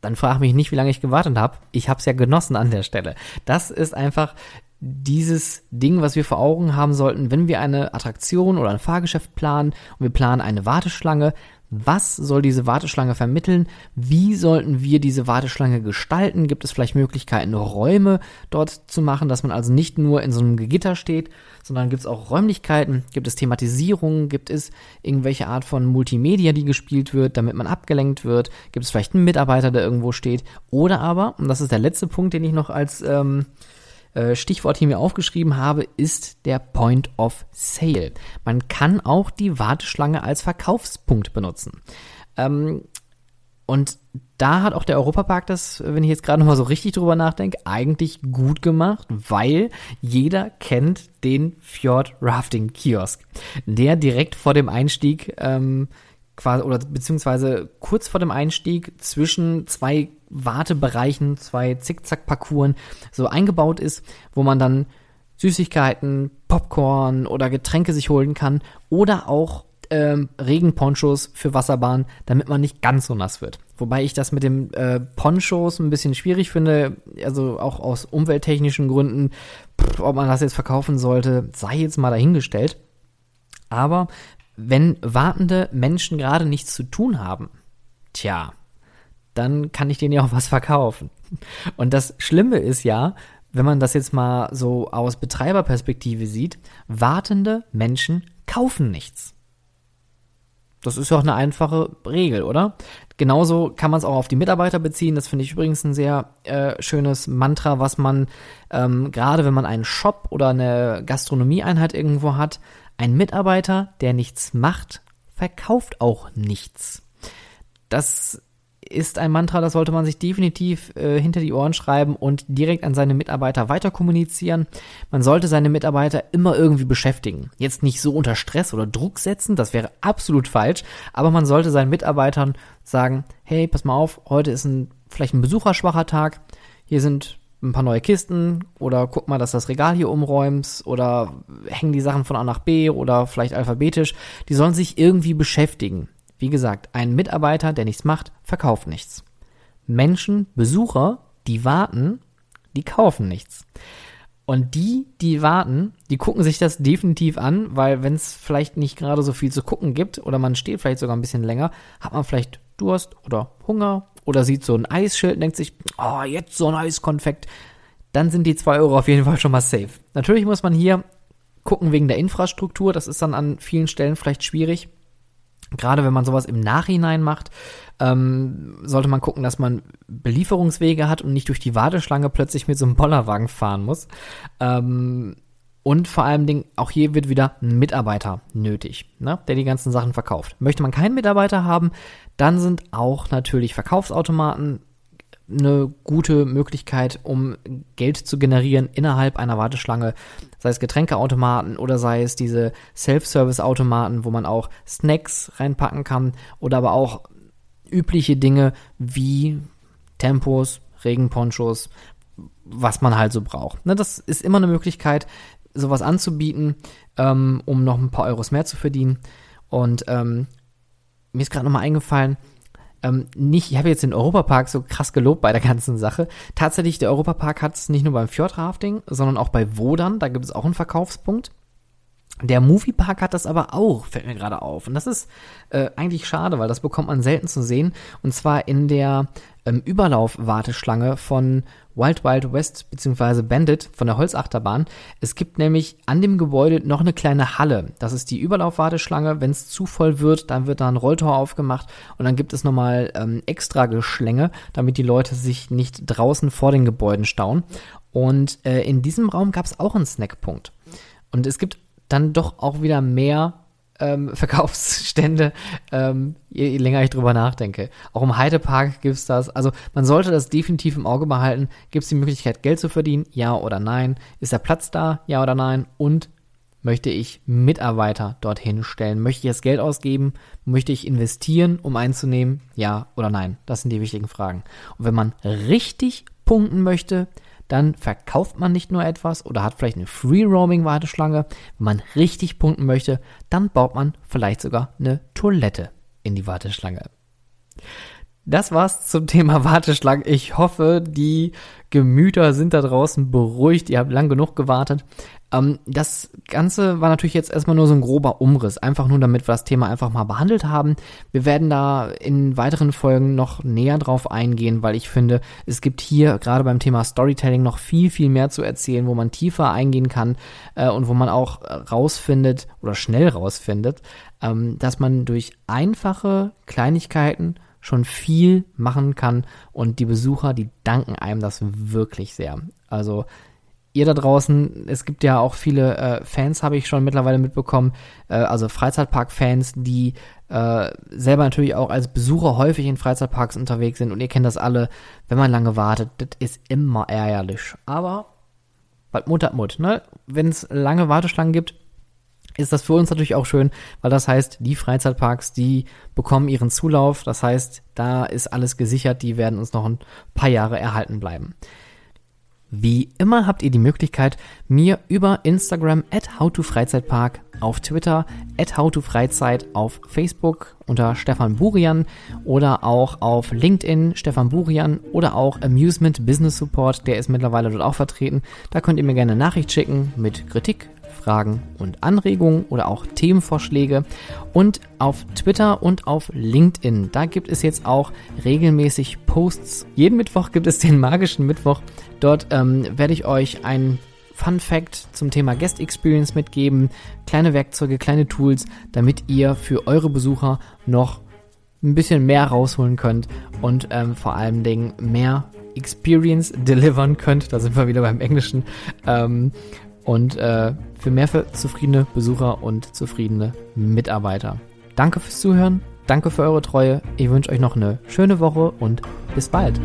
dann frag mich nicht, wie lange ich gewartet habe. Ich habe es ja genossen an der Stelle. Das ist einfach dieses Ding, was wir vor Augen haben sollten, wenn wir eine Attraktion oder ein Fahrgeschäft planen und wir planen eine Warteschlange, was soll diese Warteschlange vermitteln? Wie sollten wir diese Warteschlange gestalten? Gibt es vielleicht Möglichkeiten, Räume dort zu machen, dass man also nicht nur in so einem Gegitter steht, sondern gibt es auch Räumlichkeiten? Gibt es Thematisierung? Gibt es irgendwelche Art von Multimedia, die gespielt wird, damit man abgelenkt wird? Gibt es vielleicht einen Mitarbeiter, der irgendwo steht? Oder aber, und das ist der letzte Punkt, den ich noch als ähm, äh, Stichwort hier mir aufgeschrieben habe, ist der Point of Sale. Man kann auch die Warteschlange als Verkaufspunkt benutzen. Ähm, und da hat auch der Europapark das, wenn ich jetzt gerade noch mal so richtig drüber nachdenke, eigentlich gut gemacht, weil jeder kennt den Fjord Rafting Kiosk, der direkt vor dem Einstieg ähm, quasi oder beziehungsweise kurz vor dem Einstieg zwischen zwei Wartebereichen, zwei Zickzack-Parcours so eingebaut ist, wo man dann Süßigkeiten, Popcorn oder Getränke sich holen kann oder auch ähm, Regenponchos für Wasserbahn, damit man nicht ganz so nass wird. Wobei ich das mit den äh, Ponchos ein bisschen schwierig finde, also auch aus umwelttechnischen Gründen, pff, ob man das jetzt verkaufen sollte, sei jetzt mal dahingestellt. Aber wenn wartende Menschen gerade nichts zu tun haben, tja, dann kann ich denen ja auch was verkaufen. Und das Schlimme ist ja, wenn man das jetzt mal so aus Betreiberperspektive sieht, wartende Menschen kaufen nichts. Das ist ja auch eine einfache Regel, oder? Genauso kann man es auch auf die Mitarbeiter beziehen. Das finde ich übrigens ein sehr äh, schönes Mantra, was man ähm, gerade, wenn man einen Shop oder eine Gastronomieeinheit irgendwo hat, ein Mitarbeiter, der nichts macht, verkauft auch nichts. Das ist ein Mantra, das sollte man sich definitiv äh, hinter die Ohren schreiben und direkt an seine Mitarbeiter weiter kommunizieren. Man sollte seine Mitarbeiter immer irgendwie beschäftigen. Jetzt nicht so unter Stress oder Druck setzen, das wäre absolut falsch, aber man sollte seinen Mitarbeitern sagen, hey, pass mal auf, heute ist ein vielleicht ein besucherschwacher Tag. Hier sind ein paar neue Kisten oder guck mal, dass das Regal hier umräumst oder hängen die Sachen von A nach B oder vielleicht alphabetisch. Die sollen sich irgendwie beschäftigen. Wie gesagt, ein Mitarbeiter, der nichts macht, verkauft nichts. Menschen, Besucher, die warten, die kaufen nichts. Und die, die warten, die gucken sich das definitiv an, weil wenn es vielleicht nicht gerade so viel zu gucken gibt oder man steht vielleicht sogar ein bisschen länger, hat man vielleicht Durst oder Hunger oder sieht so ein Eisschild und denkt sich, oh, jetzt so ein Eiskonfekt, dann sind die zwei Euro auf jeden Fall schon mal safe. Natürlich muss man hier gucken wegen der Infrastruktur, das ist dann an vielen Stellen vielleicht schwierig. Gerade wenn man sowas im Nachhinein macht, ähm, sollte man gucken, dass man Belieferungswege hat und nicht durch die Warteschlange plötzlich mit so einem Bollerwagen fahren muss. Ähm, und vor allem Dingen, auch hier wird wieder ein Mitarbeiter nötig, ne, der die ganzen Sachen verkauft. Möchte man keinen Mitarbeiter haben, dann sind auch natürlich Verkaufsautomaten eine gute Möglichkeit, um Geld zu generieren innerhalb einer Warteschlange, sei es Getränkeautomaten oder sei es diese Self-Service-Automaten, wo man auch Snacks reinpacken kann oder aber auch übliche Dinge wie Tempos, Regenponchos, was man halt so braucht. Ne, das ist immer eine Möglichkeit, sowas anzubieten, ähm, um noch ein paar Euros mehr zu verdienen. Und ähm, mir ist gerade nochmal eingefallen, ähm, nicht, ich habe jetzt den Europapark so krass gelobt bei der ganzen Sache. Tatsächlich, der Europapark hat es nicht nur beim Fjordrafting, sondern auch bei Wodan, da gibt es auch einen Verkaufspunkt. Der Moviepark hat das aber auch, fällt mir gerade auf. Und das ist äh, eigentlich schade, weil das bekommt man selten zu sehen. Und zwar in der ähm, Überlauf-Warteschlange von Wild Wild West bzw. Bandit von der Holzachterbahn. Es gibt nämlich an dem Gebäude noch eine kleine Halle. Das ist die Überlaufwarteschlange. Wenn es zu voll wird, dann wird da ein Rolltor aufgemacht und dann gibt es nochmal ähm, extra Geschlänge, damit die Leute sich nicht draußen vor den Gebäuden stauen. Und äh, in diesem Raum gab es auch einen Snackpunkt. Und es gibt dann doch auch wieder mehr ähm, Verkaufsstände, ähm, je, je, länger ich drüber nachdenke. Auch im Heidepark gibt es das. Also man sollte das definitiv im Auge behalten. Gibt es die Möglichkeit, Geld zu verdienen? Ja oder nein? Ist der Platz da? Ja oder nein? Und möchte ich Mitarbeiter dorthin stellen? Möchte ich das Geld ausgeben? Möchte ich investieren, um einzunehmen? Ja oder nein? Das sind die wichtigen Fragen. Und wenn man richtig punkten möchte, dann verkauft man nicht nur etwas oder hat vielleicht eine Free-Roaming-Warteschlange. Wenn man richtig punkten möchte, dann baut man vielleicht sogar eine Toilette in die Warteschlange. Das war's zum Thema Warteschlangen. Ich hoffe, die Gemüter sind da draußen beruhigt. Ihr habt lang genug gewartet. Ähm, das Ganze war natürlich jetzt erstmal nur so ein grober Umriss, einfach nur damit wir das Thema einfach mal behandelt haben. Wir werden da in weiteren Folgen noch näher drauf eingehen, weil ich finde, es gibt hier gerade beim Thema Storytelling noch viel, viel mehr zu erzählen, wo man tiefer eingehen kann äh, und wo man auch rausfindet oder schnell rausfindet, ähm, dass man durch einfache Kleinigkeiten schon viel machen kann und die Besucher, die danken einem das wirklich sehr. Also ihr da draußen, es gibt ja auch viele äh, Fans, habe ich schon mittlerweile mitbekommen, äh, also Freizeitpark-Fans, die äh, selber natürlich auch als Besucher häufig in Freizeitparks unterwegs sind und ihr kennt das alle, wenn man lange wartet, das ist immer ärgerlich. Aber bald Mut hat Mut, ne? Wenn es lange Warteschlangen gibt, ist das für uns natürlich auch schön, weil das heißt, die Freizeitparks, die bekommen ihren Zulauf. Das heißt, da ist alles gesichert, die werden uns noch ein paar Jahre erhalten bleiben. Wie immer habt ihr die Möglichkeit, mir über Instagram at howtofreizeitpark, auf Twitter at howtofreizeit, auf Facebook unter Stefan Burian oder auch auf LinkedIn Stefan Burian oder auch Amusement Business Support, der ist mittlerweile dort auch vertreten. Da könnt ihr mir gerne Nachricht schicken mit Kritik, Fragen und Anregungen oder auch Themenvorschläge. Und auf Twitter und auf LinkedIn, da gibt es jetzt auch regelmäßig Posts. Jeden Mittwoch gibt es den magischen Mittwoch. Dort ähm, werde ich euch ein Fun Fact zum Thema Guest Experience mitgeben, kleine Werkzeuge, kleine Tools, damit ihr für eure Besucher noch ein bisschen mehr rausholen könnt und ähm, vor allen Dingen mehr Experience delivern könnt. Da sind wir wieder beim Englischen. Ähm, und äh, für mehr für zufriedene Besucher und zufriedene Mitarbeiter. Danke fürs Zuhören, danke für eure Treue. Ich wünsche euch noch eine schöne Woche und bis bald.